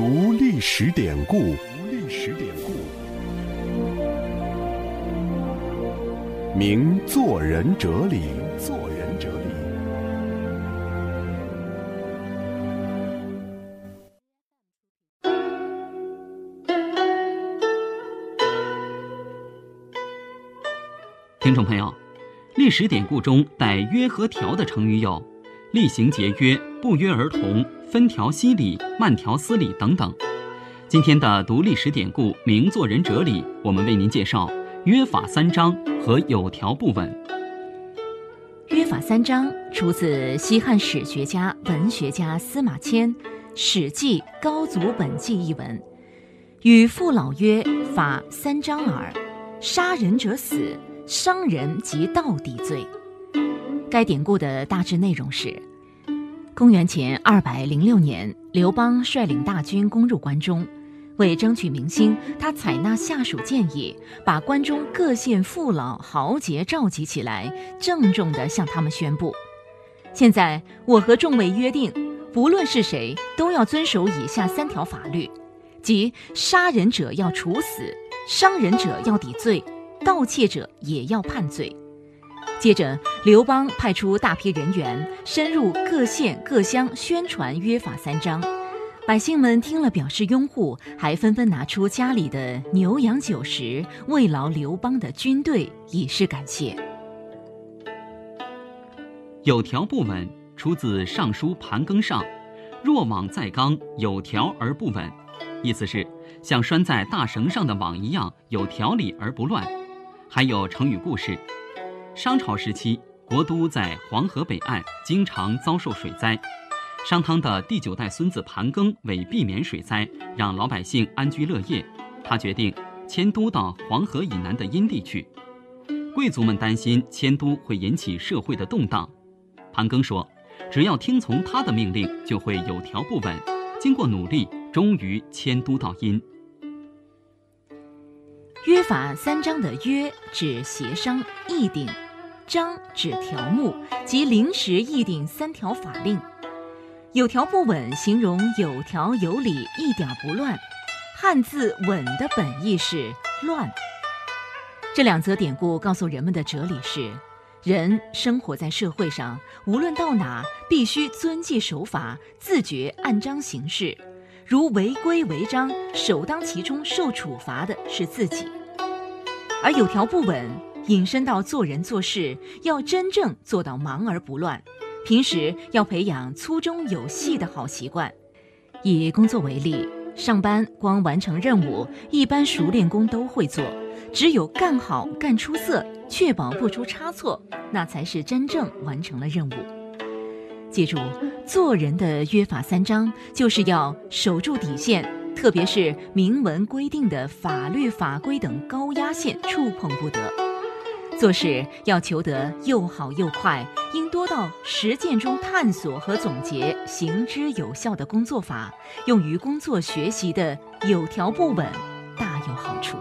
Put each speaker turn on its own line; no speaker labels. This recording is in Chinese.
读历史典故，读历史典故，明做人哲理，做人哲理。
听众朋友，历史典故中带“约”和“条”的成语有“厉行节约”“不约而同”“分条析理”“慢条斯理”等等。今天的读历史典故，名做人哲理，我们为您介绍“约法三章”和“有条不紊”。
约法三章出自西汉史学家、文学家司马迁《史记·高祖本纪》一文，与父老曰：“法三章耳，杀人者死。”伤人即盗抵罪。该典故的大致内容是：公元前二百零六年，刘邦率领大军攻入关中，为争取民心，他采纳下属建议，把关中各县父老豪杰召集起来，郑重地向他们宣布：现在我和众位约定，不论是谁，都要遵守以下三条法律，即杀人者要处死，伤人者要抵罪。盗窃者也要判罪。接着，刘邦派出大批人员深入各县各乡宣传约法三章，百姓们听了表示拥护，还纷纷拿出家里的牛羊酒食慰劳刘邦的军队，以示感谢。
有条不紊出自《尚书盘庚上》，若网在纲，有条而不紊，意思是像拴在大绳上的网一样，有条理而不乱。还有成语故事：商朝时期，国都在黄河北岸，经常遭受水灾。商汤的第九代孙子盘庚为避免水灾，让老百姓安居乐业，他决定迁都到黄河以南的阴地去。贵族们担心迁都会引起社会的动荡，盘庚说：“只要听从他的命令，就会有条不紊。”经过努力，终于迁都到殷。
约法三章的“约”指协商议定，“章”指条目，即临时议定三条法令。有条不紊，形容有条有理，一点不乱。汉字“稳”的本意是乱。这两则典故告诉人们的哲理是：人生活在社会上，无论到哪，必须遵纪守法，自觉按章行事。如违规违章，首当其冲受处罚的是自己。而有条不紊，引申到做人做事要真正做到忙而不乱，平时要培养粗中有细的好习惯。以工作为例，上班光完成任务，一般熟练工都会做，只有干好、干出色，确保不出差错，那才是真正完成了任务。记住，做人的约法三章，就是要守住底线，特别是明文规定的法律法规等高压线触碰不得。做事要求得又好又快，应多到实践中探索和总结行之有效的工作法，用于工作学习的有条不紊，大有好处。